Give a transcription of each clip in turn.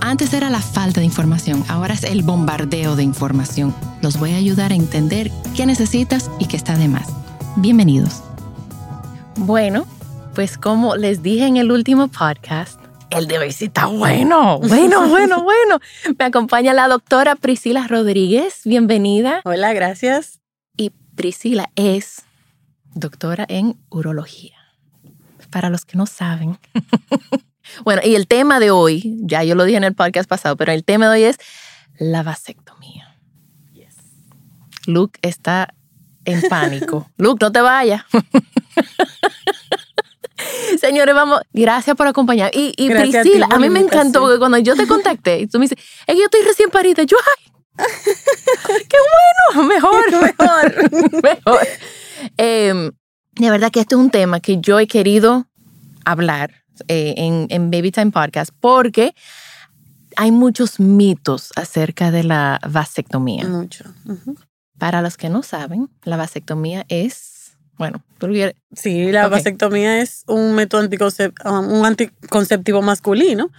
Antes era la falta de información, ahora es el bombardeo de información. Los voy a ayudar a entender qué necesitas y qué está de más. Bienvenidos. Bueno, pues como les dije en el último podcast, el de hoy sí está bueno, bueno, bueno, bueno. Me acompaña la doctora Priscila Rodríguez. Bienvenida. Hola, gracias. Y Priscila es doctora en urología. Para los que no saben. bueno, y el tema de hoy, ya yo lo dije en el podcast pasado, pero el tema de hoy es la vasectomía. Luke está en pánico. Luke, no te vayas. Señores, vamos, gracias por acompañar. Y, y Gracias a ti Priscila, por a, mí me encantó porque cuando yo te contacté, y tú me dices, es que yo estoy recién parida. Yo, ay, qué bueno, mejor, mejor, mejor. Em, de verdad que este es un tema que yo he querido hablar eh, en, en Baby Time Podcast porque hay muchos mitos acerca de la vasectomía. Mucho. Para los que no saben, la vasectomía es, bueno, tú Sí, la vasectomía es un método anticoncep- um, un anticonceptivo masculino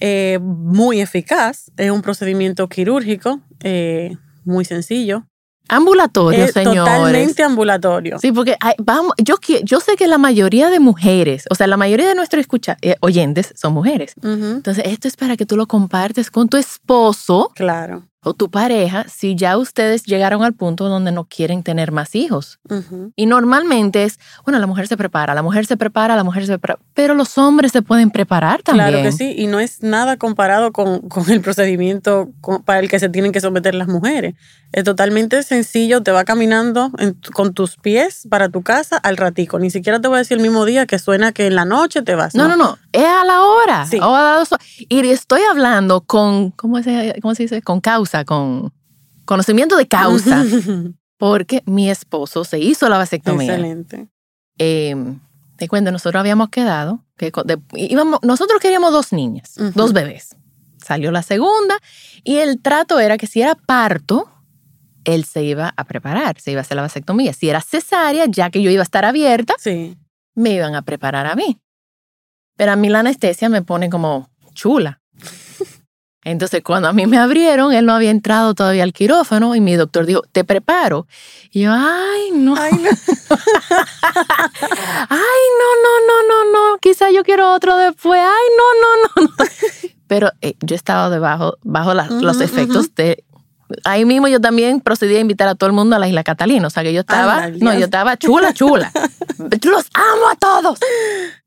eh, muy eficaz. Es un procedimiento quirúrgico eh, muy sencillo. Ambulatorio, es señores. totalmente ambulatorio. Sí, porque hay- vamos, yo, yo sé que la mayoría de mujeres, o sea, la mayoría de nuestros escucha, eh, oyentes son mujeres. Entonces, esto es para que tú lo compartes con tu esposo Claro. O tu pareja si ya ustedes llegaron al punto donde no quieren tener más hijos. Ujú. Y normalmente es, bueno, la mujer se prepara, la mujer se prepara, la mujer se prepara, pero los hombres se pueden preparar también. Claro que sí, y no es nada comparado con, con el procedimiento con- para el que se tienen que someter las mujeres. Es totalmente sencillo, te va caminando en con tus pies para tu casa al ratico. Ni siquiera te voy a decir el mismo día que suena que en la noche te vas. No, no, no, es a la hora. Sí. o a las dos. Y estoy hablando con, ¿cómo se, cómo se dice? Con causa, con conocimiento de causa, porque mi esposo se hizo la vasectomía. Excelente. Eh, te cuento, nosotros habíamos quedado, que de- íbamos, nosotros queríamos dos niñas, dos bebés. Salió la segunda y el trato era que si era parto, él se iba a preparar, se iba a hacer la vasectomía. Si era cesárea, ya que yo iba a estar abierta, Sí. me iban a preparar a mí. Pero a mí la anestesia me pone como chula. Entonces, cuando a mí me abrieron, él no había entrado todavía al quirófano y mi doctor dijo, te preparo. Y yo, ay, no. Ay, no. Ay, no, no, no, no. Quizá yo quiero otro después. Ay, no, no, no, no. Pero eh, yo estaba debajo, bajo la- los Ujú, efectos de. Ahí mismo yo también procedí a invitar a todo el mundo a la isla Catalina. O sea que yo estaba, Ándale. no, yo estaba chula, chula. Los amo a todos.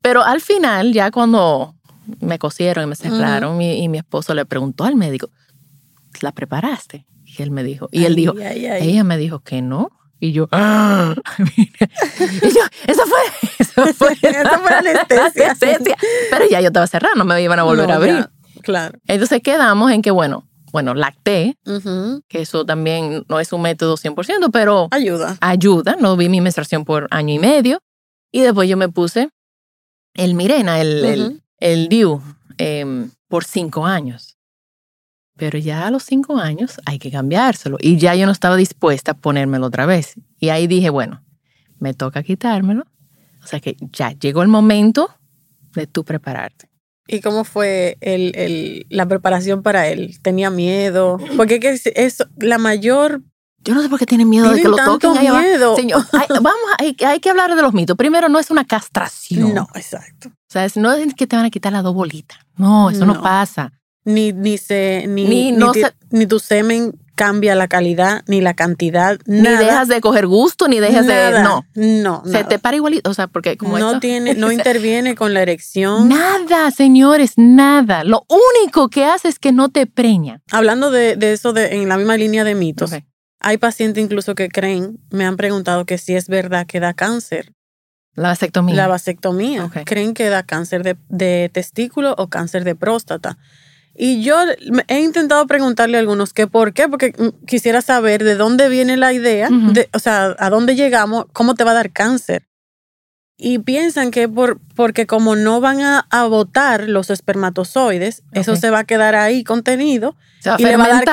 Pero al final, ya cuando me cosieron y me cerraron, y, y mi esposo le preguntó al médico, ¿la preparaste? Y él me dijo, y él Ay, dijo, ay, ay. ella me dijo que no. Y yo, ¡ah! y yo, eso fue, eso fue, Eso fue anestesia. Pero ya yo estaba cerrada, no me iban a volver No, a abrir. ya, Claro. Entonces quedamos en que, bueno, bueno, lacté, que eso también no es un método 100%, pero Ayuda. ayuda. No vi mi menstruación por año y medio. Y después yo me puse el Mirena, el, el DIU, em, por cinco años. Pero ya a los cinco años hay que cambiárselo. Y ya yo no estaba dispuesta a ponérmelo otra vez. Y ahí dije, bueno, me toca quitármelo. O sea que ya llegó el momento de tú prepararte. ¿Y cómo fue el, el- la preparación para él? ¿Tenía miedo? Porque que es, es la mayor... Yo no sé por qué tienen miedo de que lo toquen miedo. Señor, hay- vamos, hay, hay que hablar de los mitos. Primero, no es una castración. No, exacto. O sea, es- no es que te van a quitar las dos bolitas. No, eso no, No. pasa. Ni, ni, se, ni, Ni ni, no ti- se- ni tu semen cambia la calidad, ni la cantidad, Ni nada. dejas de coger gusto, ni dejas de. No. No, Se nada. te para igualito. O sea, porque como no esto- tiene, no interviene con la erección. Nada, señores, nada. Lo único que hace es que no te preña. Hablando de, de eso de, en la misma línea de mitos. Hay pacientes incluso que creen, me han preguntado que si es verdad que da cáncer. La vasectomía. La vasectomía. Creen que da cáncer de, de testículo o cáncer de próstata. Y yo he intentado preguntarle a algunos que por qué, porque mm, quisiera saber de dónde viene la idea, de, o sea, a dónde llegamos, cómo te va a dar cáncer. Y piensan que por, porque como no van a, a botar los espermatozoides, eso se va a quedar ahí contenido Se va a y le va a dar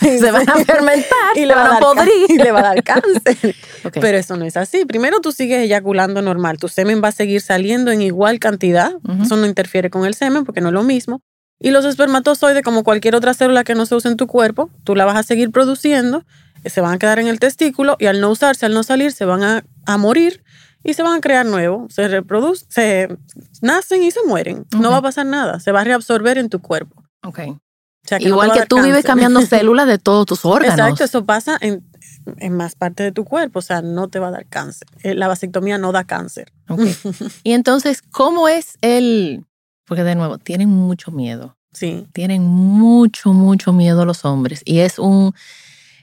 que- se van a fermentar. y se le van a podrir. y le va a dar cáncer. Pero eso no es así. Primero tú sigues eyaculando normal. Tu semen va a seguir saliendo en igual cantidad. Eso no interfiere con el semen porque no es lo mismo. Y los espermatozoides, como cualquier otra célula que no se use en tu cuerpo, tú la vas a seguir produciendo, eh, se van a quedar en el testículo y al no usarse, al no salir, se van a, a morir y se van a crear nuevos. Se reproducen, se nacen y se mueren. No va a pasar nada. Se va a reabsorber en tu cuerpo. Ok. O sea, Igual que tú vives cambiando células de todos tus órganos. Exacto, eso pasa en, en más parte de tu cuerpo, o sea, no te va a dar cáncer. Eh, La vasectomía no da cáncer. Ok. Y entonces, ¿cómo es el...? Porque de nuevo, tienen mucho miedo. Sí, Tienen mucho, mucho miedo los hombres. Y es un...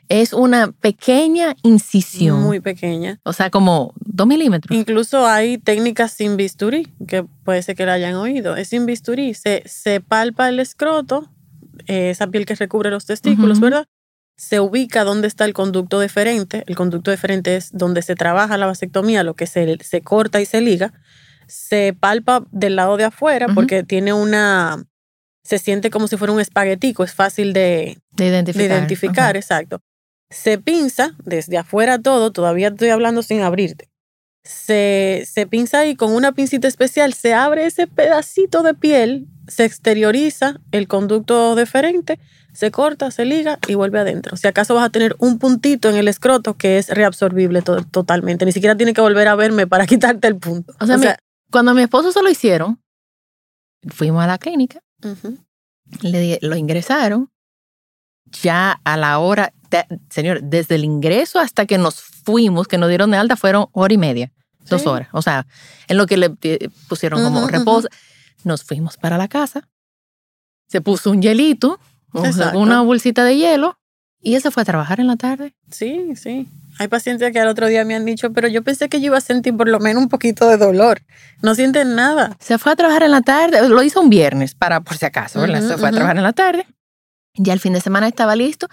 Es una pequeña incisión. muy pequeña. o sea, como dos milímetros. Incluso hay técnicas sin bisturí, que puede ser que la hayan oído. Es sin bisturí, se, se palpa el escroto, eh, esa piel que recubre los testículos. ¿verdad? Se ubica donde está el conducto deferente. El conducto deferente es donde se trabaja la vasectomía, lo que se, se corta y se liga. Se palpa del lado de afuera porque tiene una... Se siente como si fuera un espaguetico, es fácil de, De identificar. de identificar, exacto. Se pinza desde afuera todo, todavía estoy hablando sin abrirte. Se, se pinza ahí con una pincita especial, se abre ese pedacito de piel, se exterioriza el conducto deferente, se corta, se liga y vuelve adentro. Si acaso vas a tener un puntito en el escroto que es reabsorbible to- totalmente, ni siquiera tiene que volver a verme para quitarte el punto. O sea, mi- cuando a mi esposo se lo hicieron, fuimos a la clínica, le lo ingresaron. Ya a la hora, señor, desde el ingreso hasta que nos fuimos, que nos dieron de alta, fueron hora y media, dos horas. O sea, en lo que le pusieron como reposo. Nos fuimos para la casa, se puso un hielito, o sea, Exacto. una bolsita de hielo, y él se fue a trabajar en la tarde. Sí, sí. Hay pacientes que al otro día me han dicho, pero yo pensé que yo iba a sentir por lo menos un poquito de dolor. No sienten nada. Se fue a trabajar en la tarde, lo hizo un viernes, para por si acaso, ¿verdad? Ujú, se fue a trabajar en la tarde. Ya el fin de semana estaba listo.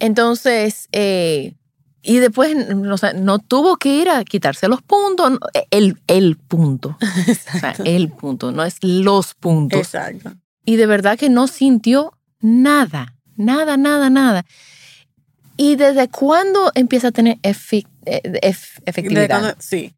Entonces, eh, y después o sea, no tuvo que ir a quitarse los puntos, no, el, el punto. O sea, el punto, no es los puntos. Exacto. Y de verdad que no sintió nada, nada, nada, nada. ¿Y desde cuándo empieza a tener efi- eh, ef- De efectividad? cuando- sí.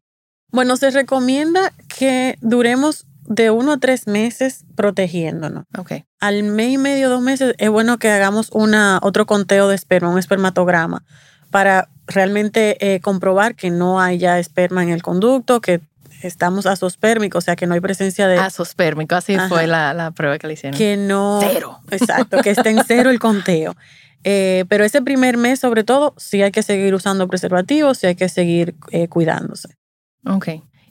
Bueno, se recomienda que duremos de uno a tres meses protegiéndonos. Ok. Al mes y medio, dos meses, es bueno que hagamos una, otro conteo de esperma, un espermatograma, para realmente eh, comprobar que no hay ya esperma en el conducto, que estamos asospérmicos, o sea, que no hay presencia de... Asospérmico, así Ajá. fue la, la prueba que le hicieron. que no... Cero. Exacto, que esté en cero el conteo. Eh, pero ese primer mes, sobre todo, sí hay que seguir usando preservativos, sí hay que seguir eh, cuidándose. Ok.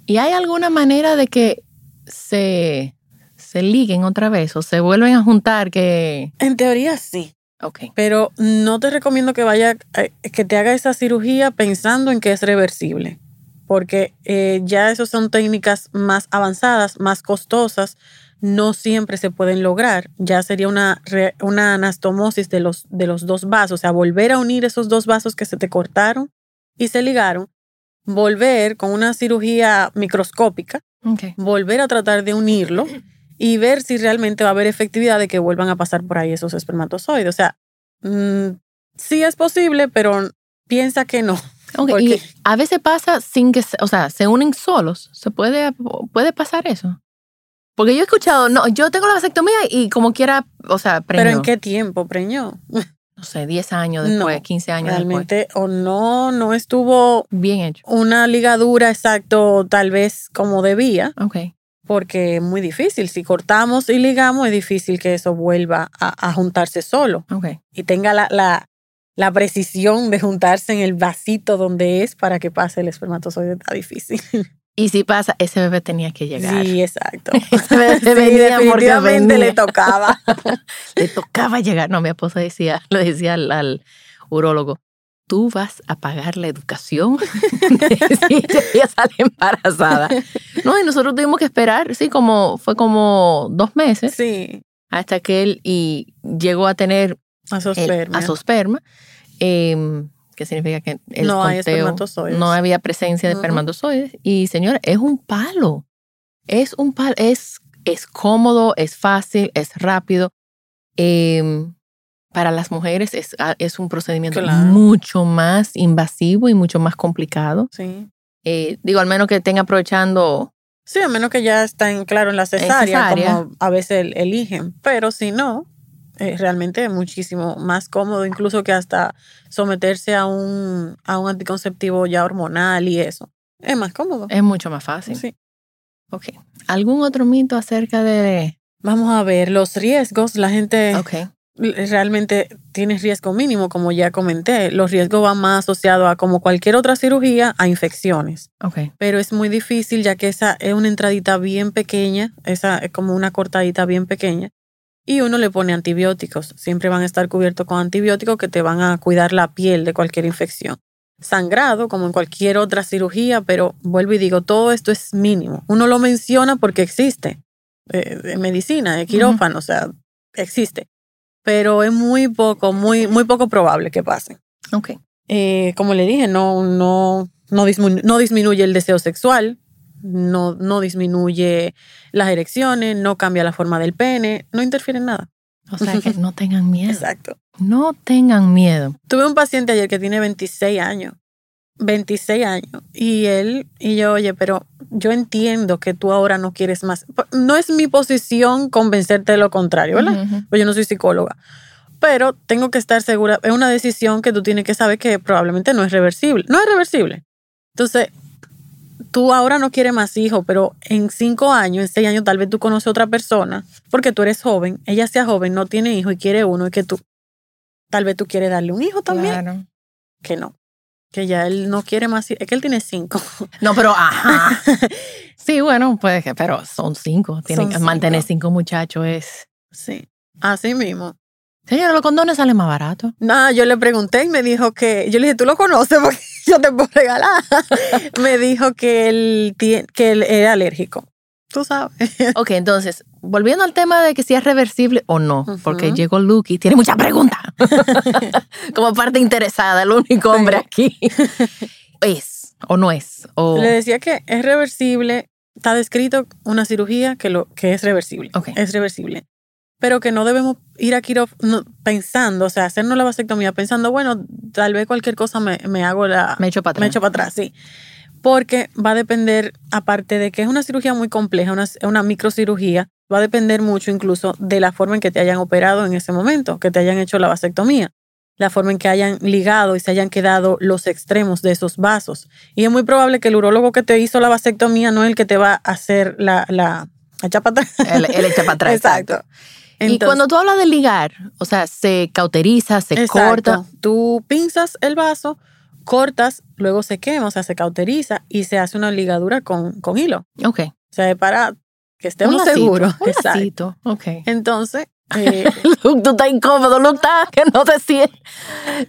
¿Y hay alguna manera de que se, se liguen otra vez o se vuelven a juntar que... En teoría sí, Ok. pero no te recomiendo que vaya, eh, que te haga esa cirugía pensando en que es reversible, porque eh, ya esas son técnicas más avanzadas, más costosas, no siempre se pueden lograr. Ya sería una, una anastomosis de los, de los dos vasos, o sea, volver a unir esos dos vasos que se te cortaron y se ligaron, volver con una cirugía microscópica, Volver a tratar de unirlo y ver si realmente va a haber efectividad de que vuelvan a pasar por ahí esos espermatozoides. O sea, mm, sí es posible, pero piensa que no. Ok, Porque- Y a veces pasa sin que, se- o sea, se unen solos. ¿Se puede, puede pasar eso? Porque yo he escuchado, no, yo tengo la vasectomía y como quiera, o sea, Pero preñó, ¿en qué tiempo preñó? No sé, 10 años después, No, 15 años después. Realmente o no, no estuvo Bien hecho. una ligadura exacto tal vez como debía, Ok. porque es muy difícil. Si cortamos y ligamos, es difícil que eso vuelva a, a juntarse solo Ok. y tenga la, la, la precisión de juntarse en el vasito donde es para que pase el espermatozoide. Está difícil. Y si pasa, ese bebé tenía que llegar. Sí, exacto. Ese bebé Sí, venía definitivamente venía. le tocaba. Le tocaba llegar. No, mi esposa decía, le decía al, al urólogo, tú vas a pagar la educación si ella sale embarazada. No, y nosotros tuvimos que esperar, sí, como, fue como dos meses. Sí. hasta que él y llegó a tener el azosperma, em, que significa que el No hay conteo- espermatozoides. no había presencia de Ujú. espermatozoides. Y señora, es un palo. Es un palo. Es, es cómodo, es fácil, es rápido. Em, para las mujeres es, ah, es un procedimiento Claro. mucho más invasivo y mucho más complicado. Sí. Eh, digo, al menos que estén aprovechando. Sí, a menos que ya estén claro en la cesárea, cesárea. como a veces el- eligen. Pero si no, eh, realmente es muchísimo más cómodo, incluso que hasta someterse a un, a un anticonceptivo ya hormonal y eso. Es más cómodo. Es mucho más fácil. Sí. Ok. ¿Algún otro mito acerca de.? Vamos a ver los riesgos. La gente realmente tiene riesgo mínimo, como ya comenté. Los riesgos van más asociados a, como cualquier otra cirugía, a infecciones. Ok. pero es muy difícil ya que esa es una entradita bien pequeña, esa es como una cortadita bien pequeña, y uno le pone antibióticos. Siempre van a estar cubiertos con antibióticos que te van a cuidar la piel de cualquier infección. Sangrado, como en cualquier otra cirugía, pero vuelvo y digo, todo esto es mínimo. Uno lo menciona porque existe. eh, en medicina, de quirófano, o sea, existe. Pero es muy poco, muy, muy poco probable que pase Ok. eh, como le dije, no, no, no, disminu- no disminuye el deseo sexual, no, no disminuye las erecciones, no cambia la forma del pene, no interfiere en nada. O sea que no tengan miedo. Exacto. No tengan miedo. Tuve un paciente ayer que tiene 26 años, 26 años, y él, y yo, oye, pero yo entiendo que tú ahora no quieres más. No es mi posición convencerte de lo contrario, ¿verdad? Pues yo no soy psicóloga. Pero tengo que estar segura, es una decisión que tú tienes que saber que probablemente no es reversible. No es reversible. Entonces, tú ahora no quieres más hijos, pero en cinco años, en seis años, tal vez tú conoces a otra persona, porque tú eres joven, ella sea joven, no tiene hijo y quiere uno, y que tú, tal vez tú quieres darle un hijo también, Claro. que no. Que ya él no quiere más, es que él tiene cinco. No, pero ajá. Sí, bueno, pues, pero son cinco. Tienen Son que mantener cinco. cinco muchachos es. Sí, así mismo. Señora, los condones salen más baratos. Nada, yo le pregunté y me dijo que, yo le dije, ¿tú lo conoces? Porque yo te puedo regalar. me dijo que él, que él era alérgico. Tú sabes. Ok, entonces, volviendo al tema de que si es reversible o no, porque llegó Luke y tiene muchas preguntas. Como parte interesada, el único hombre aquí. ¿Es o no es? O, Le decía que es reversible, está descrito una cirugía que, lo, que es reversible. Ok. Es reversible. Pero que no debemos ir a quirófano pensando, o sea, hacernos la vasectomía pensando, bueno, tal vez cualquier cosa me, me hago la... me echo para atrás. Me echo para atrás, sí. Porque va a depender, aparte de que es una cirugía muy compleja, una, una microcirugía, va a depender mucho incluso de la forma en que te hayan operado en ese momento, que te hayan hecho la vasectomía, la forma en que hayan ligado y se hayan quedado los extremos de esos vasos. Y es muy probable que el urólogo que te hizo la vasectomía no es el que te va a hacer la, la, echa para atrás. Él, él echa para atrás. Exacto. Entonces- cuando tú hablas de ligar, o sea, se cauteriza, se Exacto. corta. Tú pinzas el vaso, cortas, luego se quema, o sea, se cauteriza y se hace una ligadura con, con hilo. Ok. O sea, para que estemos Un lacito, seguros. Un Exacto. lacito. Ok. Entonces, eh, Luke, tú estás incómodo, Luke está que no te sientes.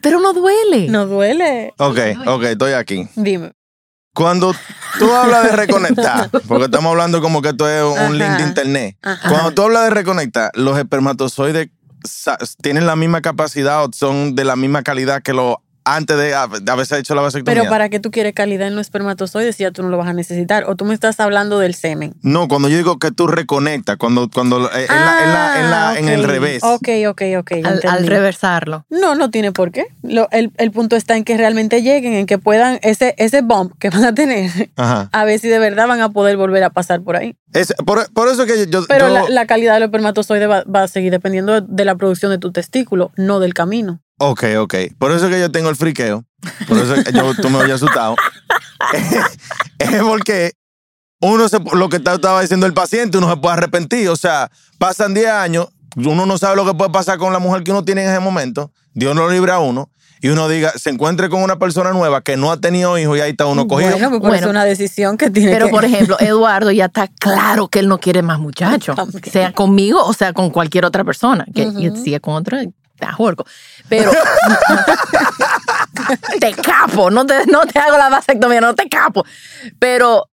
Pero no duele. no duele. Ok, ok, estoy aquí. Dime. Cuando tú hablas de reconectar, porque estamos hablando como que esto es un Ajá. link de internet. Ajá. Cuando tú hablas de reconectar, los espermatozoides tienen la misma capacidad o son de la misma calidad que los antes de, de haberse hecho la vasectomía. Pero ¿para qué tú quieres calidad en los espermatozoides si ya tú no lo vas a necesitar? O tú me estás hablando del semen. No, cuando yo digo que tú reconectas, cuando, cuando eh, en, la- en la- en la- en el Ah, revés. Ok, ok, ok. al, reversarlo. No, no tiene por qué. Lo- el, el punto está en que realmente lleguen, en que puedan, ese, ese bump que van a tener, Ajá. a ver si de verdad van a poder volver a pasar por ahí. Es- por, por eso que yo... Pero yo- la, la calidad del espermatozoide va, va a seguir dependiendo de, de la producción de tu testículo, no del camino. Ok, ok. Por eso que yo tengo el friqueo. Por eso que yo, tú me habías asustado. es porque uno se, lo que estaba diciendo el paciente, uno se puede arrepentir. O sea, pasan 10 años, uno no sabe lo que puede pasar con la mujer que uno tiene en ese momento. Dios no lo libra a uno. Y uno diga, se encuentre con una persona nueva que no ha tenido hijos y ahí está uno cogido. Bueno, pues Bueno. es una decisión que tiene Pero, que... por ejemplo, Eduardo ya está claro que él no quiere más muchachos. Sea conmigo o sea con cualquier otra persona. Que y Ujú. si es con otra, jorco. Pero te capo, no te, no te hago la vasectomía, no te capo. Pero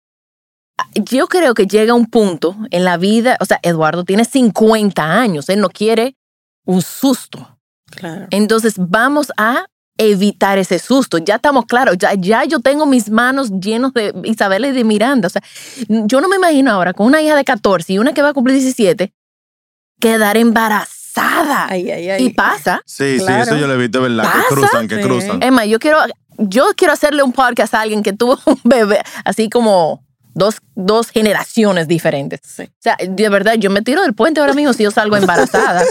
yo creo que llega un punto en la vida, o sea, Eduardo tiene 50 años, él no quiere un susto. Claro. Entonces vamos a evitar ese susto. Ya estamos claros, ya, ya yo tengo mis manos llenos de Isabel y de Miranda. O sea, yo no me imagino ahora con una hija de 14 y una que va a cumplir 17 quedar embarazada. Ay, ay, ay. Y pasa. Sí, sí, eso yo lo he visto, ¿verdad? ¿Pasa? Que cruzan, que Sí. cruzan. Emma, yo quiero, yo quiero hacerle un podcast a alguien que tuvo un bebé, así como dos, dos generaciones diferentes. Sí. O sea, de verdad, yo me tiro del puente ahora mismo si yo salgo embarazada.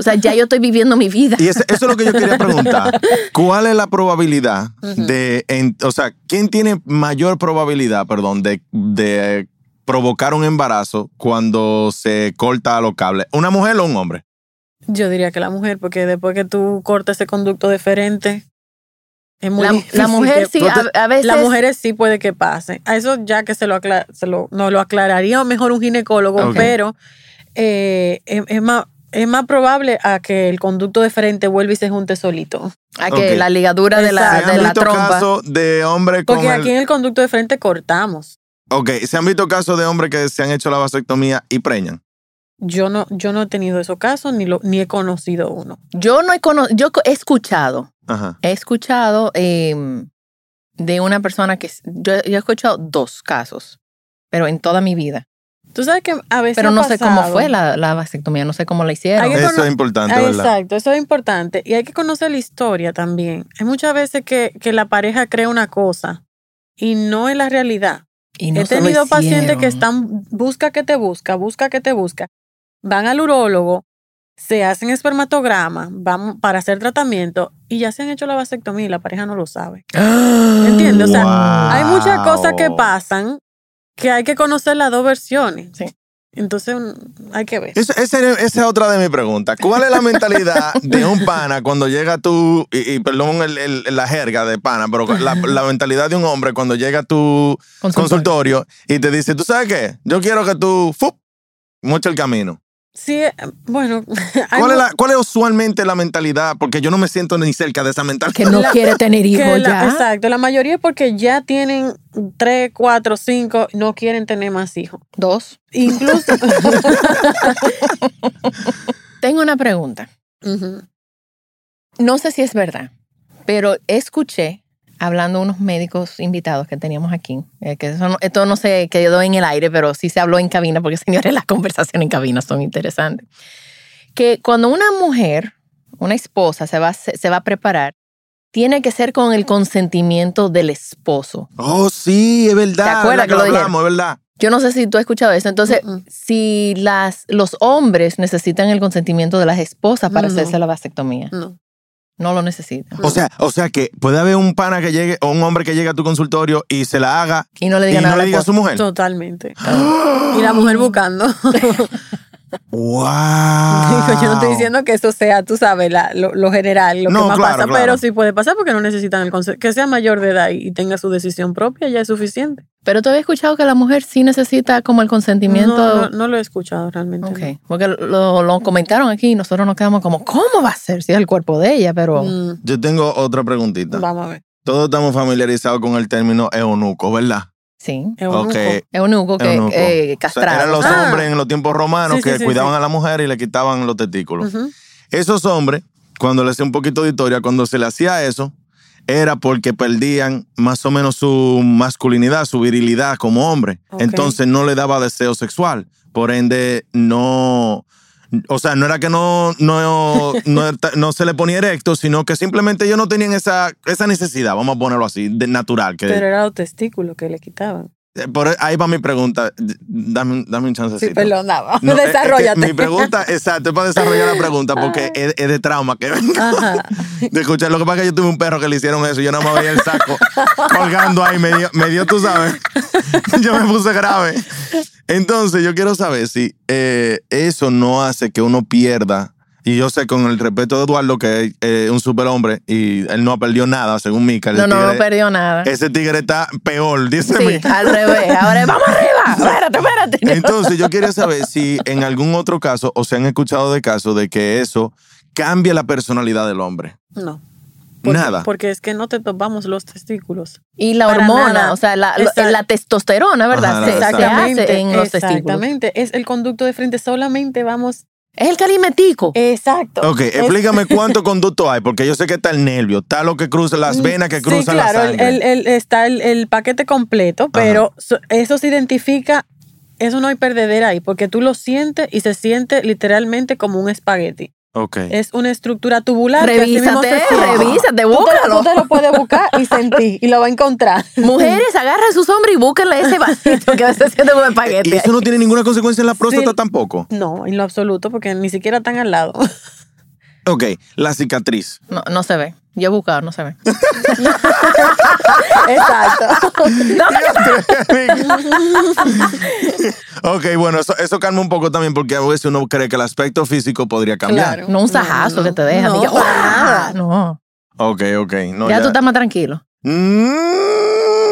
O sea, ya yo estoy viviendo mi vida. Y eso es lo que yo quería preguntar. ¿Cuál es la probabilidad de, en- o sea, quién tiene mayor probabilidad, perdón, de, de provocar un embarazo cuando se corta los cables? ¿Una mujer o un hombre? Yo diría que la mujer, porque después que tú cortas ese conducto deferente, es muy La, difícil. la mujer que- sí, a, a veces. Las mujeres sí puede que pase. A eso ya que se lo, se lo nos lo aclararía mejor un ginecólogo, pero eh, es, es más, es más probable a que el conducto deferente vuelva y se junte solito. a que la ligadura de la, ¿Se han de la trompa. casos de hombres con Porque el- aquí en el conducto deferente cortamos. Ok, ¿se han visto casos de hombres que se han hecho la vasectomía y preñan? Yo no, yo no he tenido esos casos ni, lo, ni he conocido uno. Yo no he conocido, yo he escuchado, Ajá. he escuchado eh, de una persona que, yo, yo he escuchado dos casos, pero en toda mi vida. Tú sabes que a veces. Pero no sé cómo fue la, la vasectomía, no sé cómo la hicieron. Eso es importante, Ah, ¿verdad? Exacto, eso es importante. Y hay que conocer la historia también. Hay muchas veces que, que la pareja crea una cosa y no es la realidad. Y no He tenido pacientes que están, busca que te busca, busca que te busca. Van al urólogo, se hacen espermatograma, van para hacer tratamiento y ya se han hecho la vasectomía y la pareja no lo sabe. ¿Entiendes? O sea, Wow. hay muchas cosas que pasan que hay que conocer las dos versiones. Sí. Entonces hay que ver. Esa, esa- esa es otra de mis preguntas. ¿Cuál es la mentalidad de un pana cuando llega tú, y, y perdón el- el- la jerga de pana, pero la, la mentalidad de un hombre cuando llega a tu Consultorio. consultorio y te dice, ¿tú sabes qué? Yo quiero que tú, ¡fup! mucho el camino. Sí, eh, bueno. ¿Cuál es, mu- la- ¿Cuál es usualmente la mentalidad? Porque yo no me siento ni cerca de esa mentalidad. Que no La- quiere tener hijos ya. Exacto, la mayoría es porque ya tienen tres, cuatro, cinco, no quieren tener más hijos. Dos. Incluso. Tengo una pregunta. No sé si es verdad, pero escuché hablando unos médicos invitados que teníamos aquí, eh, que eso no- esto no se quedó en el aire, pero sí se habló en cabina, porque señores, las conversaciones en cabina son interesantes. Que cuando una mujer, una esposa, se va, se va a preparar, tiene que ser con el consentimiento del esposo. Oh, sí, es verdad. ¿Te acuerdas verdad que lo dijeron? hablamos, es verdad. Yo no sé si tú has escuchado eso. Entonces, si las, los hombres necesitan el consentimiento de las esposas para No. hacerse la vasectomía, No. No lo necesitan. O sea, o sea que puede haber un pana que llegue o un hombre que llegue a tu consultorio y se la haga Y no le y no nada a le diga a su mujer. Totalmente. Y la mujer buscando. ¡Wow! Digo, yo no estoy diciendo que eso sea, tú sabes, la- lo, lo general, lo No, que más claro, pasa, claro. pero sí puede pasar porque no necesitan el consejo. Que sea mayor de edad y tenga su decisión propia ya es suficiente. Pero tú habías escuchado que la mujer sí necesita como el consentimiento. No, no, no lo he escuchado realmente. Ok, porque lo, lo comentaron aquí y nosotros nos quedamos como, ¿cómo va a ser si es el cuerpo de ella? Pero. Mm, Yo tengo otra preguntita. vamos a ver. Todos estamos familiarizados con el término eunuco, ¿verdad? Sí, Eunuco. Ok. eunuco que Eunuco. eh, O sea, eran los Ah. hombres en los tiempos romanos Sí, que sí, cuidaban sí. a la mujer y le quitaban los testículos. Esos hombres, cuando le hacía un poquito de historia, cuando se le hacía eso, era porque perdían más o menos su masculinidad, su virilidad como hombre. Entonces no le daba deseo sexual. Por ende, no. O sea, no era que no, no, no, no se le ponía erecto, sino que simplemente ellos no tenían esa, esa necesidad, vamos a ponerlo así, de natural. Que, Pero era los testículos que le quitaban. Eh, Por ahí va mi pregunta. Dame, dame un chancecito. Sí, perdón, nada. No, es- es que Desarrollate. mi pregunta, exacto, es para desarrollar la pregunta porque es, es de trauma que vengo Ajá. de escuchar. Lo que pasa es que yo tuve un perro que le hicieron eso y yo nada más veía el saco colgando ahí. Me dio, me dio, tú sabes. yo me puse grave. Entonces, yo quiero saber si eh, eso no hace que uno pierda. Y yo sé, con el respeto de Eduardo, que es eh, un superhombre y él no perdió nada, según Mika. no, ese no, no tigre- perdió nada. Ese tigre está peor, dice Sí, Mika. al revés. Ahora vamos arriba. Espérate, espérate. Entonces, yo quería saber si en algún otro caso, o se han escuchado de casos de que eso cambia la personalidad del hombre. No. Porque- Nada. Porque es que no te topamos los testículos. Y la Para hormona, nada. o sea, la, la testosterona, ¿verdad? Ajá, se, se exactamente. hace en los testículos. Exactamente. Es el conducto de frente. Solamente vamos. Es el calimetico. Exacto. Ok, explícame cuántos conductos hay, porque yo sé que está el nervio, está lo que cruza, las venas que Sí, cruzan claro, la el- sangre. el- el- está el, el paquete completo, pero so- eso se identifica, eso no hay perdedera ahí, porque tú lo sientes y se siente literalmente como un espagueti. Ok. Es una estructura tubular. Revísate, revísate, Tú te, búscalo. tú te lo puedes buscar y sentir y lo va a encontrar. Mujeres, agarren su sombra y búsquenle ese vasito que se siente como espagueti. ¿Y eso no tiene ninguna consecuencia en la próstata Sí. tampoco? No, en lo absoluto, porque ni siquiera están al lado. Ok, la cicatriz. No, no se ve. Yo he buscado, no se ve. Exacto. ok, bueno, eso, eso calma un poco también porque a veces uno cree que el aspecto físico podría cambiar. Claro. No un sajazo que te deja. No, Diga, para "Guau". nada. No. Ok, ok. No, ya, tú estás más tranquilo. Mm,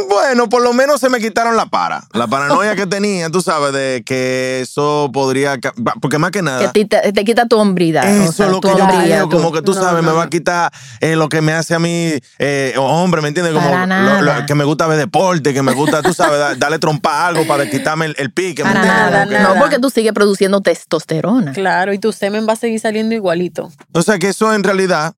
bueno, por lo menos se me quitaron la para. La paranoia que tenía, tú sabes, de que eso podría... Porque más que nada... te, te- te quita tu hombridad. Eso o sea, es lo tu que yo hombría, creo, como que tú No, sabes, no, me va a quitar eh, lo que me hace a mí, eh, hombre, ¿me entiendes? Como Para lo- lo- nada. que me gusta ver deporte, que me gusta, tú sabes, da- darle trompa a algo para quitarme el, el pique, ¿me Para entiendes? nada. Como que- nada. No, porque tú sigues produciendo testosterona. Claro, y tu semen va a seguir saliendo igualito. O sea que eso en realidad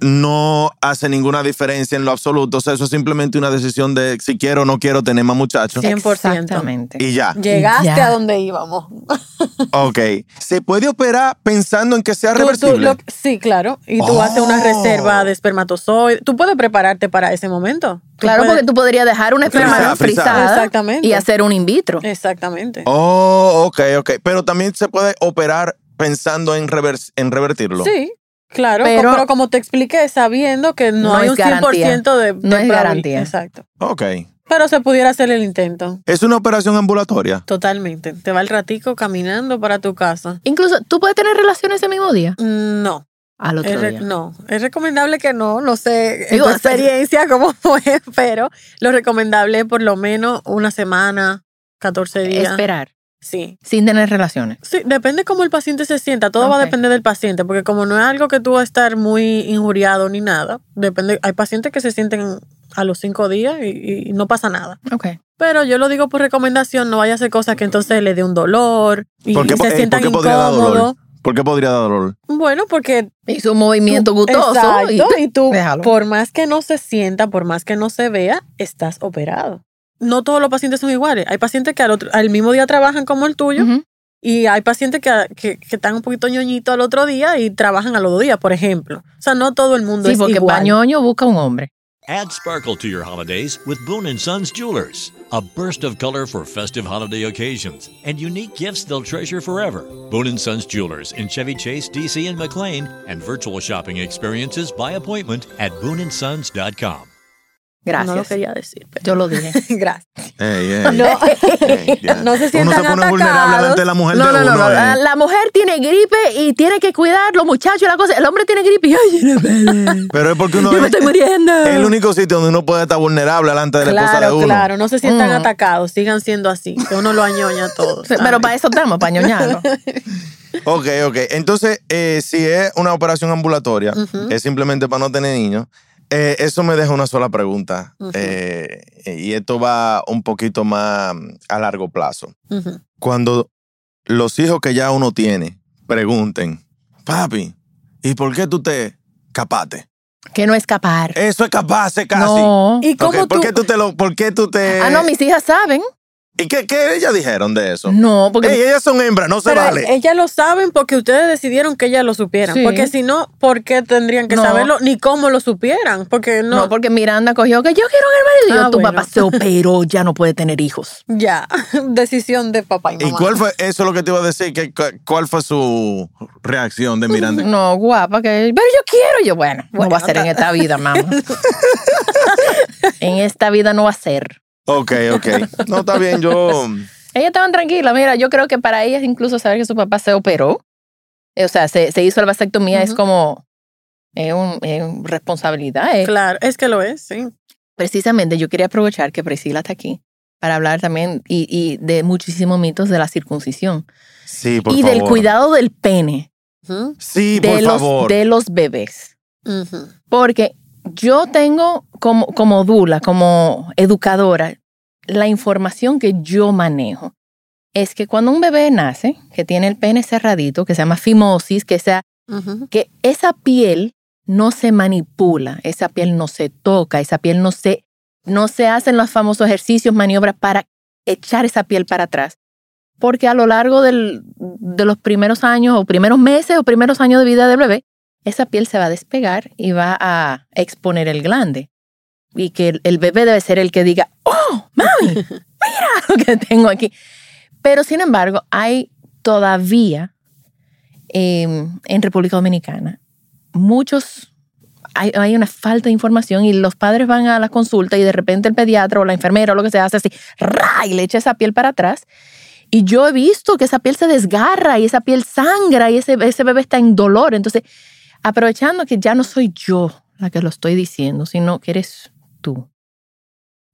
no hace ninguna diferencia en lo absoluto. O sea, eso es simplemente una decisión de si quiero o no quiero tener más muchachos. 100%. Exactamente. Y ya. Llegaste Ya. a donde íbamos. Ok. ¿Se puede operar pensando en que sea Tú- tú reversible? lo- sí, claro. Y tú Oh. haces una reserva de espermatozoides. Tú puedes prepararte para ese momento. Claro, puedes- porque tú podrías dejar una esperma Frisada, frisada. frisada Exactamente. y hacer un in vitro. Exactamente. Oh, ok, ok. Pero también se puede operar pensando en, en revertirlo. Sí, claro. Pero- Pero, como te expliqué, sabiendo que no, No hay un 100% garantía. de, de No es garantía. Exacto. Ok. Pero se pudiera hacer el intento. ¿Es una operación ambulatoria? Totalmente. Te va el ratico caminando para tu casa. Incluso, ¿tú puedes tener relaciones ese mismo día? Mm, No. Al otro Es re- día. no, es recomendable que no, no sé en tu experiencia cómo fue, pero lo recomendable es por lo menos una semana, 14 días. Esperar, Sí. sin tener relaciones. Sí, depende cómo el paciente se sienta, todo va a depender del paciente, porque como no es algo que tú vas a estar muy injuriado ni nada, depende, hay pacientes que se sienten a los cinco días y, y no pasa nada. Ok. Pero yo lo digo por recomendación, no vaya a hacer cosas que entonces le dé un dolor y, ¿Por qué, y se eh, sientan ¿por qué podría dar incómodos. dolor? ¿Por qué podría dar dolor? Bueno, porque Hizo un movimiento gustoso. Exacto, y, y tú, déjalo. por más que no se sienta, por más que no se vea, estás operado. No todos los pacientes son iguales. Hay pacientes que al, otro, al mismo día trabajan como el tuyo y hay pacientes que, que, que están un poquito ñoñitos al otro día y trabajan a los dos días, por ejemplo. O sea, no todo el mundo Sí, es porque igual. pañoño busca un hombre. Add sparkle to your holidays with Boone & Sons Jewelers. A burst of color for festive holiday occasions and unique gifts they'll treasure forever. Boone & Sons Jewelers in Chevy Chase, DC and McLean and virtual shopping experiences by appointment at booneandsons.com. Gracias. No lo quería decir, pero Yo lo dije. gracias. Ey, ey. No, Ey, no se Uno sientan se pone vulnerable delante de la mujer No, de no, no, uno. no. eh. La, la mujer tiene gripe y tiene que cuidar los muchachos y la cosa. El hombre tiene gripe y ay, no. Pero es porque uno yo me es estoy muriendo. es el único sitio donde uno puede estar vulnerable delante de la esposa de Claro, uno. claro, no se sientan Mm. atacados, sigan siendo así, que uno lo añoña a todos. Pero para eso estamos, para ñoñarlo. Ok, ok. Entonces, eh, si es una operación ambulatoria, Ujú. es simplemente para no tener niños, eh, eso me deja una sola pregunta. Eh, y esto va un poquito más a largo plazo. Cuando los hijos que ya uno tiene pregunten, papi, ¿y por qué tú te capaste? que no escapar. Eso es capaz, casi. No. ¿Y cómo Ok, ¿Por tú? qué tú te lo, por qué tú te... Ah, no, mis hijas saben. ¿Y qué, qué ellas dijeron de eso? No, porque Ey, ellas son hembras, no se Pero vale. ellas lo saben porque ustedes decidieron que ellas lo supieran. Sí. Porque si no, ¿por qué tendrían que No. saberlo? Ni cómo lo supieran. Porque no. no. porque Miranda cogió que yo quiero un hermano y yo, Ah, tu bueno. papá se operó, ya no puede tener hijos. Ya, decisión de papá y mamá. ¿Y cuál fue, eso es lo que te iba a decir, que, cu- cuál fue su reacción de Miranda? No, guapa, que pero yo quiero, yo bueno, no Bueno, va a ser en ta- esta vida, mamá. en esta vida no va a ser. Ok, ok. No, está bien, yo... Ellas estaban tranquilas, mira, yo creo que para ellas incluso saber que su papá se operó, eh, o sea, se, se hizo la vasectomía es como es un, es un responsabilidad. eh. Claro, es que lo es, sí. Precisamente yo quería aprovechar que Priscila está aquí para hablar también y, y de muchísimos mitos de la circuncisión Sí, por y favor. del cuidado del pene Sí, de por los, favor. de los bebés. Porque yo tengo como, como dula, como educadora, la información que yo manejo es que cuando un bebé nace, que tiene el pene cerradito, que se llama fimosis, que, sea, que esa piel no se manipula, esa piel no se toca, esa piel no se, no se hacen los famosos ejercicios, maniobras para echar esa piel para atrás. Porque a lo largo del- de los primeros años o primeros meses o primeros años de vida del bebé, esa piel se va a despegar y va a exponer el glande. Y que el, bebé debe ser el que diga, oh, mami, mira lo que tengo aquí. Pero sin embargo, hay todavía eh, en República Dominicana muchos, hay, hay una falta de información y los padres van a la consulta y de repente el pediatra o la enfermera o lo que sea hace así, ¡ra! y le echa esa piel para atrás. Y yo he visto que esa piel se desgarra y esa piel sangra y ese, ese bebé está en dolor. Entonces, aprovechando que ya no soy yo la que lo estoy diciendo, sino que eres tú.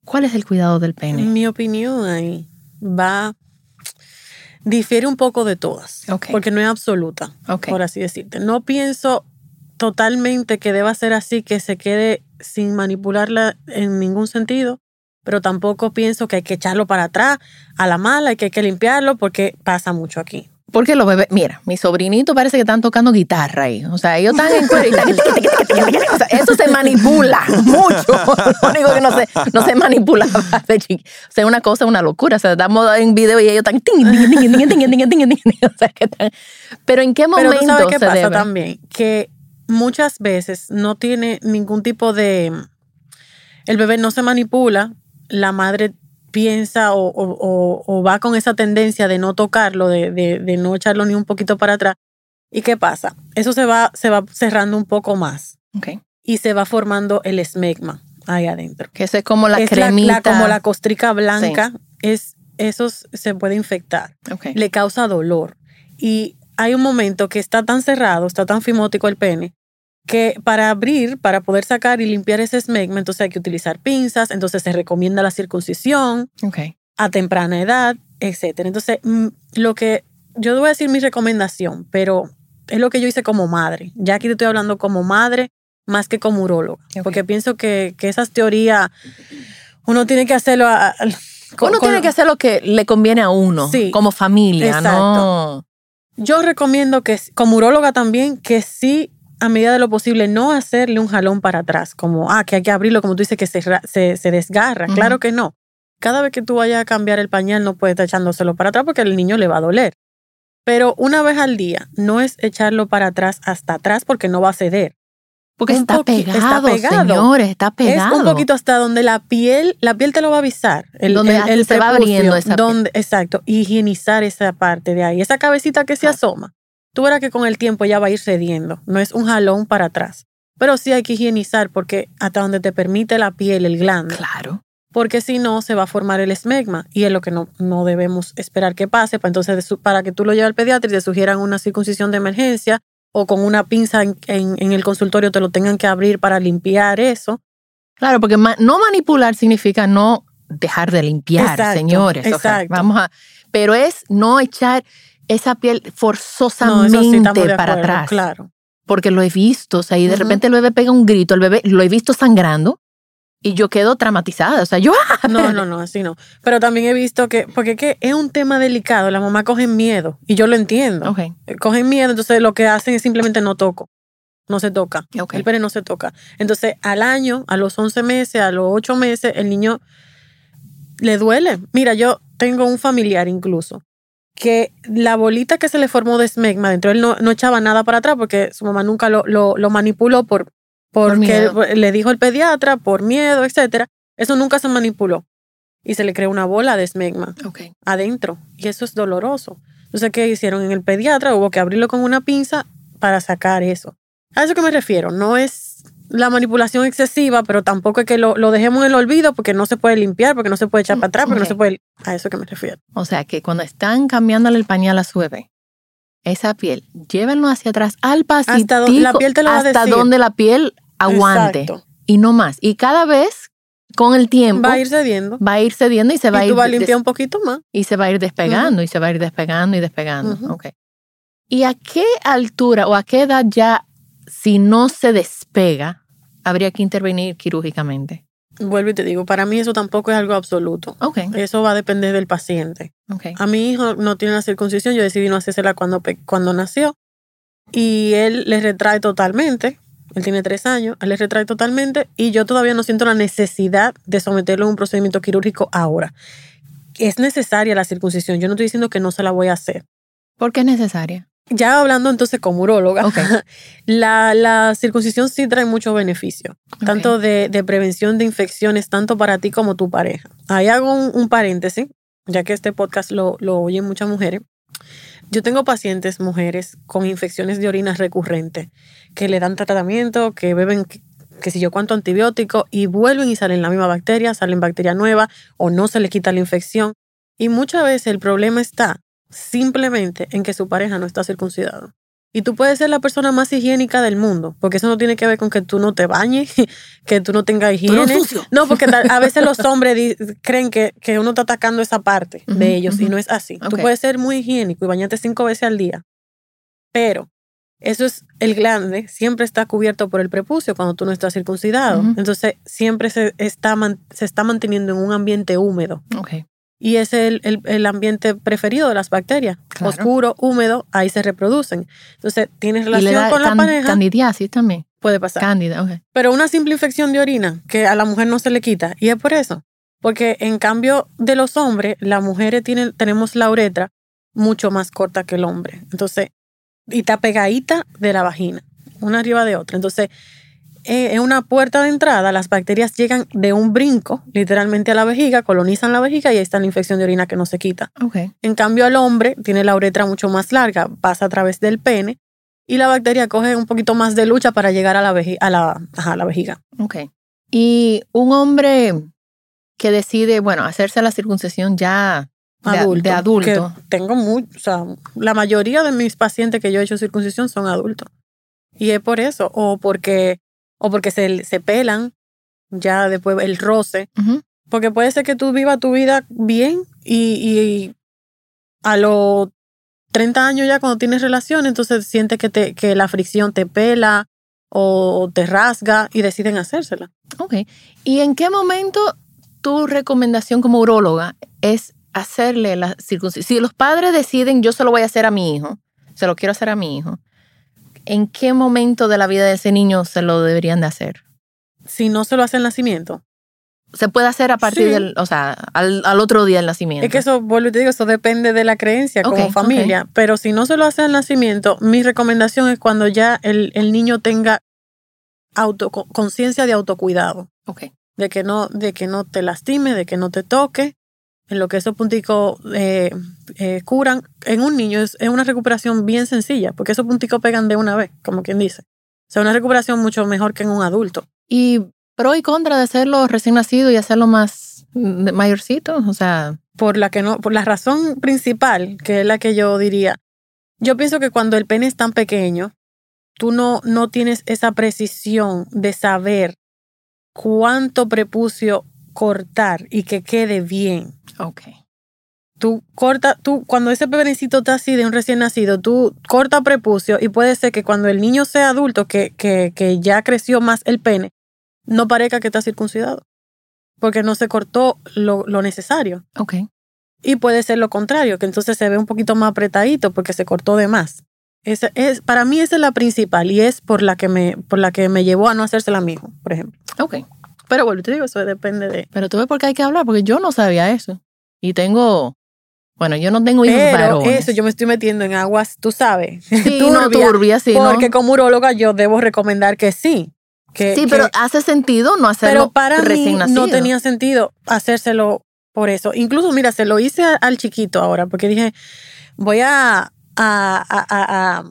¿Cuál es el cuidado del pene? Mi opinión ahí va, difiere un poco de todas, porque no es absoluta, por así decirte. No pienso totalmente que deba ser así, que se quede sin manipularla en ningún sentido, pero tampoco pienso que hay que echarlo para atrás a la mala y que hay que limpiarlo porque pasa mucho aquí. Porque los bebés, mira, mi sobrinito parece que están tocando guitarra ahí. O sea, ellos están en cuero eso se manipula mucho. Lo único que no se, no se manipula de. O sea, una cosa, es una locura. O sea, estamos en video y ellos están. o sea, que están... Pero en qué momento. Pero tú sabes qué pasa también. Que muchas veces no tiene ningún tipo de. El bebé no se manipula, la madre piensa o, o- o- o va con esa tendencia de no tocarlo, de, de- de no echarlo ni un poquito para atrás. ¿Y qué pasa? Eso se va, se va cerrando un poco más Ok. y se va formando el esmegma ahí adentro. Que es como la es cremita. como la costrica blanca, es, eso se puede infectar le causa dolor. Y hay un momento que está tan cerrado, está tan fimótico el pene, que para abrir, para poder sacar y limpiar ese esmegma, entonces hay que utilizar pinzas, entonces se recomienda la circuncisión a temprana edad, etcétera. Entonces, mm, lo que yo voy a decir mi recomendación, pero es lo que yo hice como madre. Ya aquí te estoy hablando como madre más que como uróloga, Ok. porque pienso que, que esas teorías uno tiene que hacerlo a- a- con- Uno con- tiene que hacer lo que le conviene a uno, Sí, como familia, exacto. ¿no? Yo recomiendo que, como uróloga también, que sí, a medida de lo posible, no hacerle un jalón para atrás, como, ah, que hay que abrirlo, como tú dices, que se, se, se desgarra. Claro que no. Cada vez que tú vayas a cambiar el pañal, no puedes estar echándoselo para atrás porque al niño le va a doler. Pero una vez al día, no es echarlo para atrás hasta atrás porque no va a ceder. Porque está poqui- está pegado, pegado. señores, está pegado. Es un poquito hasta donde la piel, la piel te lo va a avisar. El, Donde el- hasta el se va abriendo esa piel. Exacto, higienizar esa parte de ahí. Esa cabecita que se asoma. Tú verás que con el tiempo ya va a ir cediendo. No es un jalón para atrás. Pero sí hay que higienizar porque hasta donde te permite la piel, el glande. Claro. Porque si no, se va a formar el esmegma. Y es lo que no, no debemos esperar que pase. Para entonces, para que tú lo lleves al pediatra y te sugieran una circuncisión de emergencia o con una pinza en, en- en el consultorio te lo tengan que abrir para limpiar eso. Claro, porque ma- no manipular significa no dejar de limpiar, Exacto, señores. O sea, exacto. vamos a, pero es no echar esa piel No, forzosamente eso sí para acuerdo, atrás. Claro. Porque lo he visto, o sea, y de repente el bebé pega un grito, el bebé lo he visto sangrando y yo quedo traumatizada. O sea, yo, ¡ah! No, no, no, así no. Pero también he visto que, porque es que es un tema delicado, la mamá coge miedo y yo lo entiendo. Ok. Eh, Cogen miedo, entonces lo que hacen es simplemente no toco. No se toca. Ok. El pene no se toca. Entonces, al año, a los 11 meses, a los 8 meses, el niño le duele. Mira, yo tengo un familiar incluso que la bolita que se le formó de esmegma dentro, él no, no echaba nada para atrás porque su mamá nunca lo, lo, lo manipuló por, porque le dijo el pediatra, por miedo, etcétera. Eso nunca se manipuló. Y se le creó una bola de esmegma Ok. adentro. Y eso es doloroso. Entonces, ¿qué hicieron? En el pediatra hubo que abrirlo con una pinza para sacar eso. A eso que me refiero. No es la manipulación excesiva, pero tampoco es que lo, lo dejemos en el olvido porque no se puede limpiar, porque no se puede echar para atrás, porque no se puede... A eso que me refiero. O sea, que cuando están cambiándole el pañal a su bebé, esa piel, llévenlo hacia atrás al pasito. Hasta donde la piel te lo va a Hasta decir. donde la piel aguante. Exacto. Y no más. Y cada vez, con el tiempo, Va a ir cediendo. va a ir cediendo y se va a y ir tú vas a limpiar un poquito más. y se va a ir despegando y se va a ir despegando y despegando. Ujú. Ok. ¿Y a qué altura o a qué edad ya, si no se despega, habría que intervenir quirúrgicamente. Vuelvo y te digo, para mí eso tampoco es algo absoluto. Ok, Eso va a depender del paciente. ok. A mi hijo no tiene la circuncisión, yo decidí no hacérsela cuando, cuando nació. Y él le retrae totalmente. Él tiene tres años, él le retrae totalmente. Y yo todavía no siento la necesidad de someterlo a un procedimiento quirúrgico ahora. Es necesaria la circuncisión. Yo no estoy diciendo que no se la voy a hacer. ¿Por qué es necesaria? Ya hablando entonces como uróloga, la, la circuncisión sí trae muchos beneficios, tanto de, de prevención de infecciones, tanto para ti como tu pareja. Ahí hago un, un paréntesis, ya que este podcast lo, lo oyen muchas mujeres. Yo tengo pacientes, mujeres, con infecciones de orina recurrentes, que le dan tratamiento, que beben que, que si yo cuánto antibiótico y vuelven y salen la misma bacteria, salen bacteria nueva o no se le quita la infección. Y muchas veces el problema está simplemente en que su pareja no está circuncidado. Y tú puedes ser la persona más higiénica del mundo, porque eso no tiene que ver con que tú no te bañes, que tú no tengas higiene. sucio. No, porque a veces los hombres creen que, que uno está atacando esa parte de ellos y no es así. Tú Ok. puedes ser muy higiénico y bañarte cinco veces al día, pero eso es el glande, siempre está cubierto por el prepucio cuando tú no estás circuncidado. Entonces siempre se está, man- se está manteniendo en un ambiente húmedo. Y es el, el- el ambiente preferido de las bacterias. Claro. Oscuro, húmedo, ahí se reproducen. Entonces, tienes Y le relación da con la can- pareja, candidiasis también. puede pasar. Cándida, ok. Pero una simple infección de orina que a la mujer no se le quita. Y es por eso. Porque en cambio de los hombres, las mujeres tienen, tenemos la uretra mucho más corta que el hombre. Entonces, y está pegadita de la vagina, una arriba de otra. Entonces, eh, es una puerta de entrada. Las bacterias llegan de un brinco, literalmente a la vejiga, colonizan la vejiga y ahí está la infección de orina que no se quita. En cambio, el hombre tiene la uretra mucho más larga, pasa a través del pene y la bacteria coge un poquito más de lucha para llegar a la, veji- a la, ajá, a la vejiga. Ok. Y un hombre que decide, bueno, hacerse la circuncisión ya de Adulto. de adulto. que tengo mucho, o sea, la mayoría de mis pacientes que yo he hecho circuncisión son adultos. Y es por eso, o porque, o porque se, se pelan, ya después el roce. Porque puede ser que tú vivas tu vida bien y, y a los 30 años ya cuando tienes relación, entonces sientes que, te, que la fricción te pela o te rasga y deciden hacérsela. Ok. ¿Y en qué momento tu recomendación como uróloga es hacerle la circuncisión? Si los padres deciden, yo se lo voy a hacer a mi hijo, se lo quiero hacer a mi hijo, ¿en qué momento de la vida de ese niño se lo deberían de hacer? Si no se lo hace el nacimiento. Se puede hacer a partir Sí. del, o sea, al, al otro día del nacimiento. Es que eso, vuelvo y te digo, eso depende de la creencia como familia. Pero si no se lo hace al nacimiento, mi recomendación es cuando ya el, el niño tenga auto, conciencia de autocuidado. Ok. De que, no, de que no te lastime, de que no te toque. En lo que esos punticos eh, eh, curan. En un niño es, es una recuperación bien sencilla, porque esos punticos pegan de una vez, como quien dice. O sea, una recuperación mucho mejor que en un adulto. Y pro y contra de hacerlo recién nacido y hacerlo más mm, mayorcito, o sea, por la que no, por la razón principal, que es la que yo diría, yo pienso que cuando el pene es tan pequeño, tú no, no tienes esa precisión de saber cuánto prepucio cortar y que quede bien. ok. Tú corta, tú, cuando ese penecito está así de un recién nacido, tú corta prepucio y puede ser que cuando el niño sea adulto, que, que, que ya creció más el pene, no parezca que está circuncidado. Porque no se cortó lo, lo necesario. Ok. Y puede ser lo contrario, que entonces se ve un poquito más apretadito porque se cortó de más. Esa es, para mí esa es la principal y es por la que me, por la que me llevó a no hacérsela a mi hijo, por ejemplo. Ok. Pero bueno, te digo, eso depende de... Pero tú ves por qué hay que hablar, porque yo no sabía eso. Y tengo, bueno, yo no tengo hijos Pero eso yo me estoy metiendo en aguas, tú sabes, sí, no turbia, turbia, sí, ¿no? porque como uróloga yo debo recomendar que sí. Que, Sí, que- pero hace sentido no hacerlo pero para mí recién nacido. no tenía sentido hacérselo por eso. Incluso, mira, se lo hice al chiquito ahora, porque dije, voy a, a, a, a- a-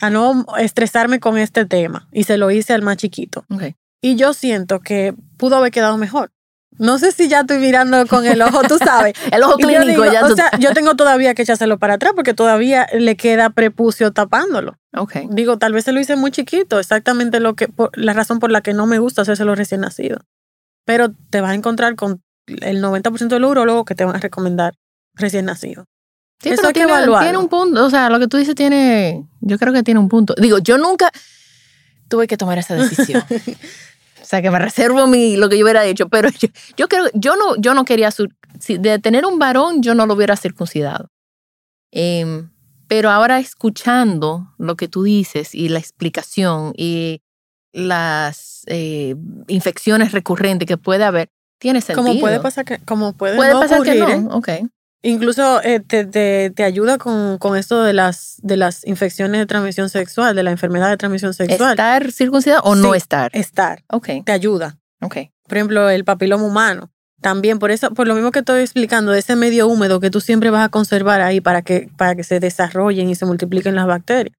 a no estresarme con este tema. Y se lo hice al más chiquito. Ok. Y yo siento que pudo haber quedado mejor. No sé si ya estoy mirando con el ojo, tú sabes. El ojo Y yo clínico digo, ya O sea, yo tengo todavía que echárselo para atrás porque todavía le queda prepucio tapándolo. Ok. Digo, tal vez se lo hice muy chiquito, exactamente lo que, por- la razón por la que no me gusta hacérselo recién nacido. Pero te vas a encontrar con el 90% de los urólogos que te van a recomendar recién nacido. Sí, Eso pero hay que tiene, evaluarlo. tiene un punto, o sea, lo que tú dices tiene, yo creo que tiene un punto. Digo, yo nunca tuve que tomar esa decisión. sea, que me reservo mi, lo que yo hubiera hecho. Pero yo, yo creo, yo no, yo no quería, si de tener un varón, yo no lo hubiera circuncidado. Em, pero ahora escuchando lo que tú dices y la explicación y las eh, infecciones recurrentes que puede haber, tiene sentido. Como puede pasar que, como puede, Puede no pasar que ocurrir, ¿eh? no. Incluso eh, te, te, te ayuda con, con esto de las, de las infecciones de transmisión sexual, de la enfermedad de transmisión sexual. ¿Estar circuncidado o no estar? Estar, Ok, te ayuda. ok. Por ejemplo, el papiloma humano. También por eso, por lo mismo que estoy explicando, de ese medio húmedo que tú siempre vas a conservar ahí para que, para que se desarrollen y se multipliquen las bacterias.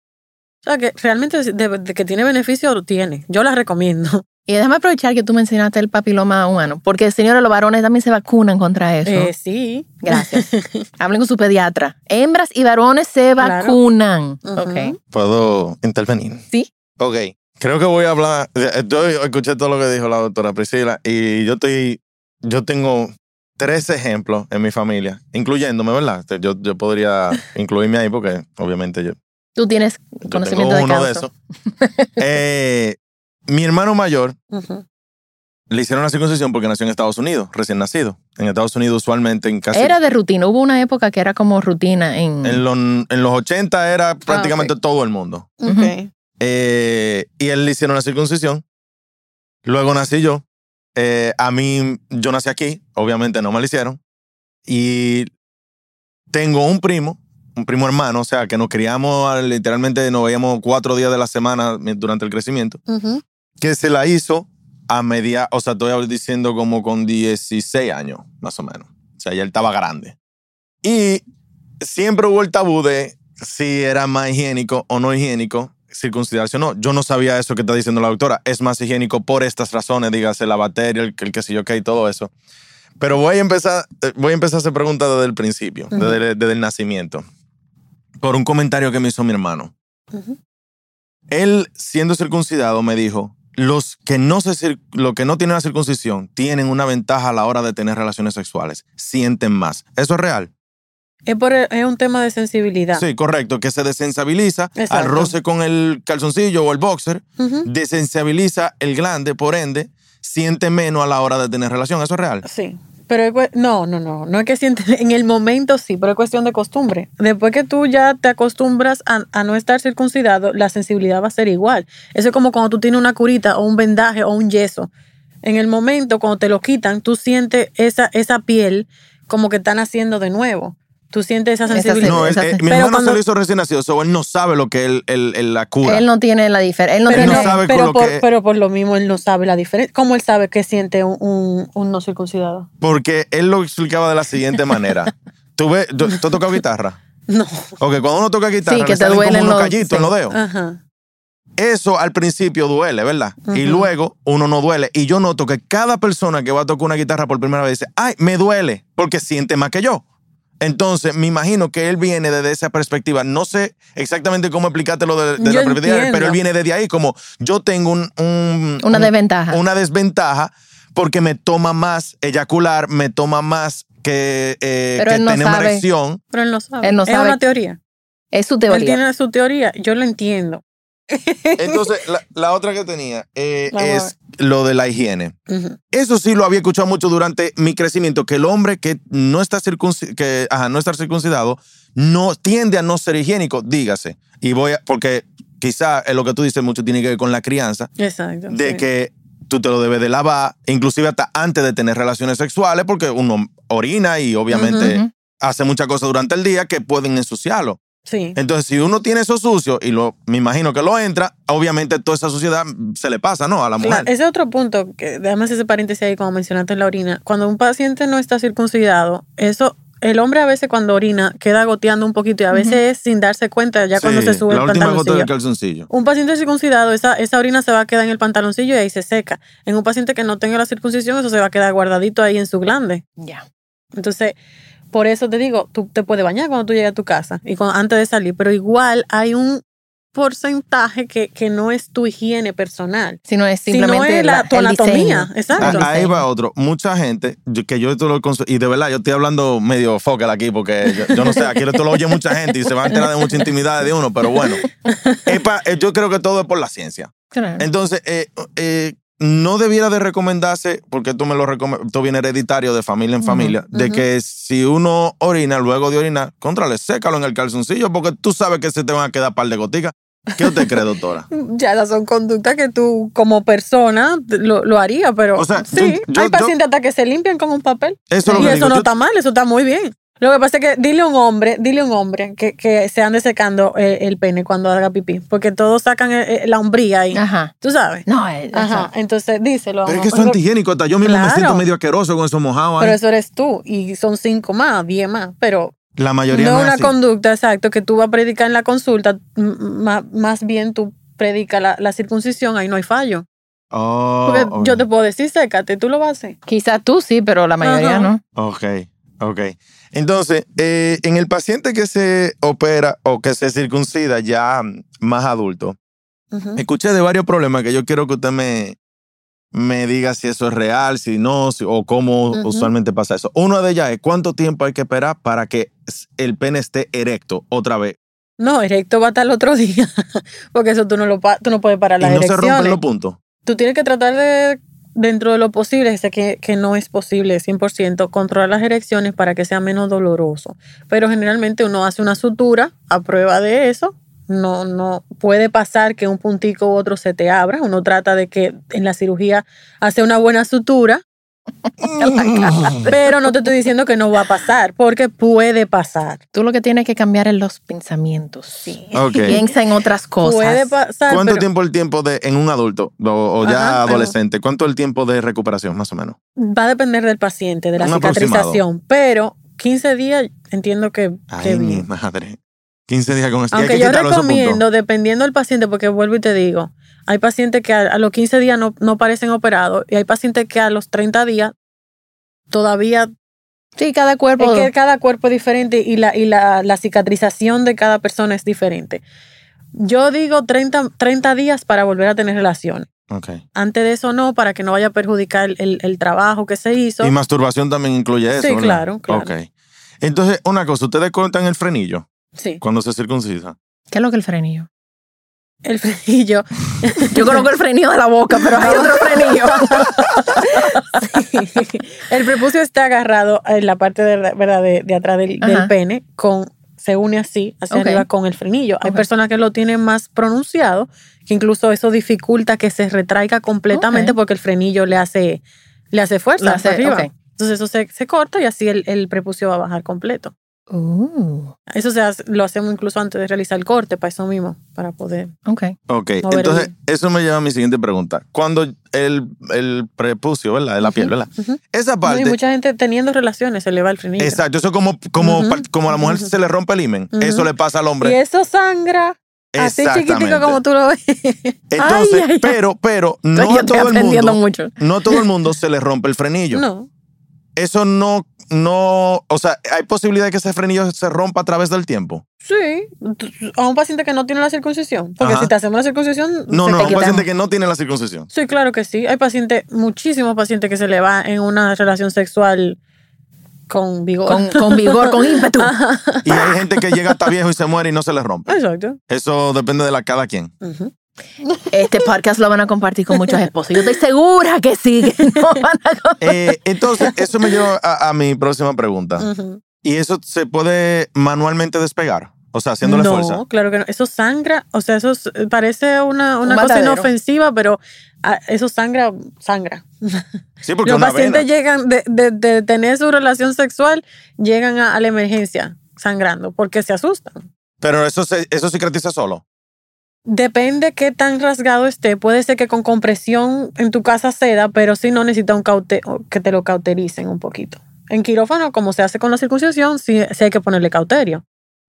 O sea que realmente de, de que tiene beneficio, lo tiene. Yo la recomiendo. Y déjame aprovechar que tú mencionaste el papiloma humano, porque señores, los varones también se vacunan contra eso. Eh, sí. Gracias. Hablen con su pediatra. Hembras y varones se Claro. vacunan. Ujú. Ok. ¿Puedo intervenir? Sí. Ok. Creo que voy a hablar. Yo escuché todo lo que dijo la doctora Priscila y yo estoy. Yo tengo tres ejemplos en mi familia, incluyéndome, ¿verdad? Yo, yo podría incluirme ahí porque, obviamente, yo, Tú tienes yo conocimiento tengo de uno de esos. Eh, mi hermano mayor Ujú. le hicieron la circuncisión porque nació en Estados Unidos, recién nacido. En Estados Unidos, usualmente, en casi. Era de rutina. Hubo una época que era como rutina en. en, los, en los 80 Ah, era prácticamente todo el mundo. Ok. Eh, y él le hicieron la circuncisión. Luego nací yo. Eh, a mí, yo nací aquí, obviamente no me la hicieron. Y tengo un primo, un primo hermano, o sea, que nos criamos, ah, literalmente nos veíamos cuatro días de la semana durante el crecimiento, Ujú. Que se la hizo a media, o sea, estoy diciendo como con 16 años, más o menos. O sea, ya él estaba grande. Y siempre hubo el tabú de si era más higiénico o no higiénico circuncidarse o no. Yo no sabía eso que está diciendo la doctora. Es más higiénico por estas razones, dígase la bacteria, el, el que sé yo qué y todo eso. Pero voy a empezar, eh, voy a empezar a hacer preguntas desde el principio, Ujú. desde, desde el nacimiento. Por un comentario que me hizo mi hermano. Ujú. Él, siendo circuncidado, me dijo, los que no se lo que no tienen la circuncisión tienen una ventaja a la hora de tener relaciones sexuales. Sienten más. ¿Eso es real? Es, por, es un tema de sensibilidad. Sí, correcto. Que se desensibiliza al roce con el calzoncillo o el boxer. Desensibiliza el glande, por ende, siente menos a la hora de tener relación. ¿Eso es real? Sí. Pero no, no, no, no es que sientes, en el momento sí, pero es cuestión de costumbre. Después que tú ya te acostumbras a, a no estar circuncidado, la sensibilidad va a ser igual. Eso es como cuando tú tienes una curita o un vendaje o un yeso. En el momento, cuando te lo quitan, tú sientes esa, esa piel como que están haciendo de nuevo. Tú sientes esa sensibilidad. No, esa- eh, mi pero hermano cuando- se lo hizo recién nacido, so él no sabe lo que es el, el- el- la cura. Él no tiene la diferencia. Él no pero, Él no tiene. sabe con pero lo por, que- pero por lo mismo él no sabe la diferencia. ¿Cómo él sabe que siente un, un, un no circuncidado? Porque él lo explicaba de la siguiente manera. ¿Tú, ves, tú, tú has tocado guitarra? No. Ok, cuando uno toca guitarra, Sí, que le te como unos los- callitos sí. en los dedos. Ajá. Eso al principio duele, ¿verdad? Y luego uno no duele. Y yo noto que cada persona que va a tocar una guitarra por primera vez dice, ay, me duele, porque siente más que yo. Entonces, me imagino que él viene desde esa perspectiva. No sé exactamente cómo explicarte lo de, de la perspectiva, entiendo. pero él viene desde ahí como yo tengo un, un- Una un- desventaja. una desventaja porque me toma más eyacular, me toma más que, eh, Pero que él no tener una sabe. erección. Pero él no sabe. Él no es sabe. una teoría. Es su Él teoría. tiene su teoría. Yo lo entiendo. Entonces, la, la otra que tenía eh, es lo de la higiene. Eso sí lo había escuchado mucho durante mi crecimiento, que el hombre que no está, que, ajá, no está circuncidado no tiende a no ser higiénico, dígase. Y voy a, porque quizá es lo que tú dices mucho tiene que ver con la crianza, Exacto. de sí. que tú te lo debes de lavar, inclusive hasta antes de tener relaciones sexuales, porque uno orina y obviamente hace muchas cosas durante el día que pueden ensuciarlo. Sí. Entonces, si uno tiene eso sucio y lo, me imagino que lo entra, obviamente toda esa suciedad se le pasa, ¿no? A la mujer. Ese es otro punto, que déjame hacer ese paréntesis ahí, como mencionaste en la orina. Cuando un paciente no está circuncidado, eso, el hombre a veces cuando orina queda goteando un poquito y a veces es sin darse cuenta ya cuando se sube la el última gota pantaloncillo. del calzoncillo. Un paciente circuncidado, esa, esa orina se va a quedar en el pantaloncillo y ahí se seca. En un paciente que no tenga la circuncisión, eso se va a quedar guardadito ahí en su glande. Ya. Entonces, por eso te digo, tú te puedes bañar cuando tú llegas a tu casa y cuando- antes de salir, pero igual hay un porcentaje que, que no es tu higiene personal, Si no es sino simplemente es la, tu el anatomía. diseño. Exacto. Ah, Ahí va otro. Mucha gente, yo- que yo esto lo y de verdad yo estoy hablando medio focal aquí porque yo, yo no sé, aquí esto lo oye mucha gente y se va a enterar de mucha intimidad de uno, pero bueno. Es pa- eh, yo creo que todo es por la ciencia. Claro. Entonces, eh, eh, no debiera de recomendarse, porque tú me lo esto viene hereditario de familia en familia, de que si uno orina luego de orinar, contrale, sécalo en el calzoncillo, porque tú sabes que se te van a quedar par de goticas. ¿Qué usted cree, doctora? Ya esas son conductas que tú como persona lo, lo haría, pero O sea, sí, yo- yo- hay pacientes hasta que se limpian con un papel. Eso lo y que eso digo. no está mal, eso está muy bien. Lo que pasa es que dile a un hombre, dile a un hombre que, que se ande secando eh, el pene cuando haga pipí, porque todos sacan eh, eh, la hombría ahí. Ajá. ¿Tú sabes? No, eh, Ajá, entonces díselo. Pero es que eso es antihigiénico, hasta yo mismo me Claro. siento medio asqueroso con eso mojado ahí. Pero eso eres tú, y son cinco más, diez más, pero La mayoría no no, es es una así. conducta, exacto, que tú vas a predicar en la consulta, más bien tú predicas la, la circuncisión, ahí no hay fallo. Oh, Porque ok. yo te puedo decir, sécate, tú lo vas a hacer. Quizá tú sí, pero la mayoría Ajá. no. Ok, ok. Entonces, eh, en el paciente que se opera o que se circuncida ya más adulto, escuché de varios problemas que yo quiero que usted me, me diga si eso es real, si no, si- o cómo usualmente pasa eso. Uno de ellas es cuánto tiempo hay que esperar para que el pene esté erecto otra vez. No, erecto va hasta el otro día, porque eso tú no lo tú no puedes parar Y las no se rompen los puntos. Tú tienes que tratar de, dentro de lo posible, sé que, que no es posible 100%, controlar las erecciones para que sea menos doloroso. Pero generalmente uno hace una sutura a prueba de eso. No, no puede pasar que un puntico u otro se te abra. Uno trata de que en la cirugía hace una buena sutura. Pero no te estoy diciendo que no va a pasar, porque puede pasar. Tú lo que tienes que cambiar es los pensamientos. Sí. Piensa en otras cosas. Puede pasar. ¿Cuánto pero tiempo el tiempo de en un adulto o, o ya Ajá, pero- adolescente? ¿Cuánto el tiempo de recuperación más o menos? Va a depender del paciente, de la Un aproximado. cicatrización. Pero 15 días entiendo que, que Ay, mi bien. madre. 15 días con hay Aunque que yo recomiendo, dependiendo del paciente, porque vuelvo y te digo, hay pacientes que a, a los 15 días no, no parecen operados y hay pacientes que a los 30 días todavía Sí, cada cuerpo. es que cada cuerpo es diferente y la, y la, la cicatrización de cada persona es diferente. Yo digo 30, 30 días para volver a tener relaciones. Ok. Antes de eso no, para que no vaya a perjudicar el, el- el trabajo que se hizo. Y masturbación también incluye eso. Sí, ¿verdad? claro, claro. Ok. Entonces, una cosa, ustedes cortan el frenillo Sí, cuando se circuncisa. ¿Qué es lo que el frenillo? El frenillo. Yo conozco el frenillo de la boca, pero hay otro frenillo. Sí. El prepucio está agarrado en la parte de, ¿verdad? de, de atrás del, pene, con, se une así, hacia arriba con el frenillo. Hay personas que lo tienen más pronunciado, que incluso eso dificulta que se retraiga completamente porque el frenillo le hace, le hace fuerza hacia arriba. Entonces eso se, se corta y así el, el prepucio va a bajar completo. Uh, Eso se hace- lo hacemos incluso antes de realizar el corte, para eso mismo, para poder. ok. Ok. Mover Entonces, el- eso me lleva a mi siguiente pregunta. Cuando el, el prepucio, ¿verdad? De la piel, ¿verdad? Esa No, parte. y mucha gente teniendo relaciones se le va el frenillo. Exacto. Eso es como, como, como a la mujer se le rompe el himen. Eso le pasa al Y hombre. eso sangra así chiquitico como tú lo ves. Entonces, Ay, ay, ay. pero, pero, no a estoy todo el aprendiendo mundo. mucho. No a todo el mundo se le rompe el frenillo. No. Eso no, no, o sea, hay posibilidad de que ese frenillo se rompa a través del tiempo. Sí, a un paciente que no tiene la circuncisión. Porque Ajá. si te hacemos la circuncisión, No, se no, te un paciente que no tiene la circuncisión. Sí, claro que sí. Hay pacientes, muchísimos pacientes que se le va en una relación sexual con vigor. Con, con vigor, con ímpetu. Y hay gente que llega hasta viejo y se muere y no se le rompe. Exacto. Eso depende de la cada quien. Este podcast lo van a compartir con muchos esposos. Yo estoy segura que sí. que no van a Eh, entonces, eso me lleva a, a mi próxima pregunta. ¿Y eso se puede manualmente despegar? O sea, haciéndole no, fuerza. claro que no. Eso sangra, o sea, eso es- parece una, una Un cosa matadero. inofensiva, pero ah, eso sangra, sangra. Sí, porque Los una pacientes vena. llegan de, de- de tener su relación sexual, llegan a, a la emergencia sangrando porque se asustan. Pero eso, se, eso cicatriza solo. Depende qué tan rasgado esté. Puede ser que con compresión en tu casa ceda, pero si no necesita un caute que te lo cautericen un poquito. En quirófano, como se hace con la circuncisión, sí, sí hay que ponerle cauterio.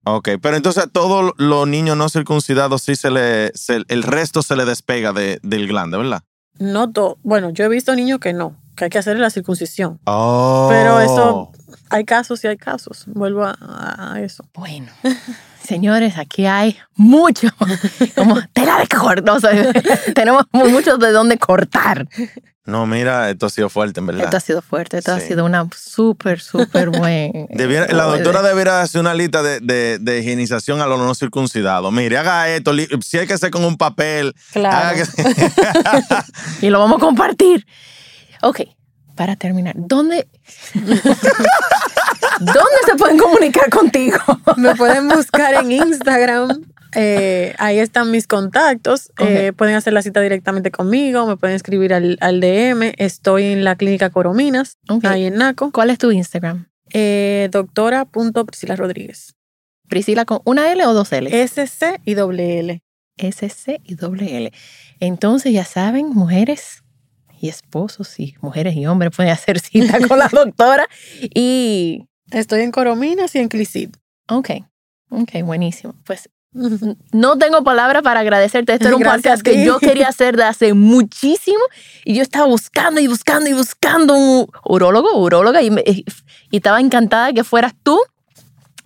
Ok, pero entonces a todos los niños no circuncidados sí se le, se- el resto se le despega de- del glande, ¿verdad? No todo. Bueno, yo he visto niños que no, que hay que hacerle la circuncisión. Oh. Pero eso, hay casos y hay casos. Vuelvo a, a eso. Bueno, señores, aquí hay mucho, como tela de cortar. o sea, tenemos mucho de dónde cortar. No, mira, esto ha sido fuerte, en verdad. Esto ha sido fuerte, esto ha sido una súper, súper buen. Debiera- la doctora debería hacer una lista de, de, de higienización a los no circuncidados. Mire, haga esto, si hay que hacer con un papel. Claro. haga que- Y lo vamos a compartir. Ok, para terminar, ¿dónde, ¿dónde se pueden comunicar contigo? Me pueden buscar en Instagram. eh, ahí están mis contactos. eh, pueden hacer la cita directamente conmigo. Me pueden escribir al, al DM. Estoy en la clínica Corominas, ahí en Naco. ¿Cuál es tu Instagram? Eh, doctora punto Priscila Rodríguez. Priscila con una L o dos L? SC y doble L. SC y doble L. Entonces, ya saben, mujeres y esposos y mujeres y hombres pueden hacer cita con la doctora. Y, Estoy en Corominas y en Clicid. ok, ok, buenísimo. Pues no tengo palabras para agradecerte. Esto era un Gracias podcast que yo quería hacer de hace muchísimo y yo estaba buscando y buscando y buscando un urólogo, uróloga y, me- y estaba encantada que fueras tú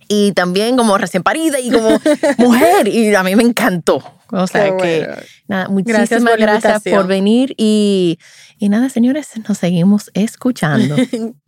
y también como recién parida y como mujer y a mí me encantó. O sea Qué que bueno. nada, Gracias muchísimas por la gracias, por venir y, y nada, señores, nos seguimos escuchando.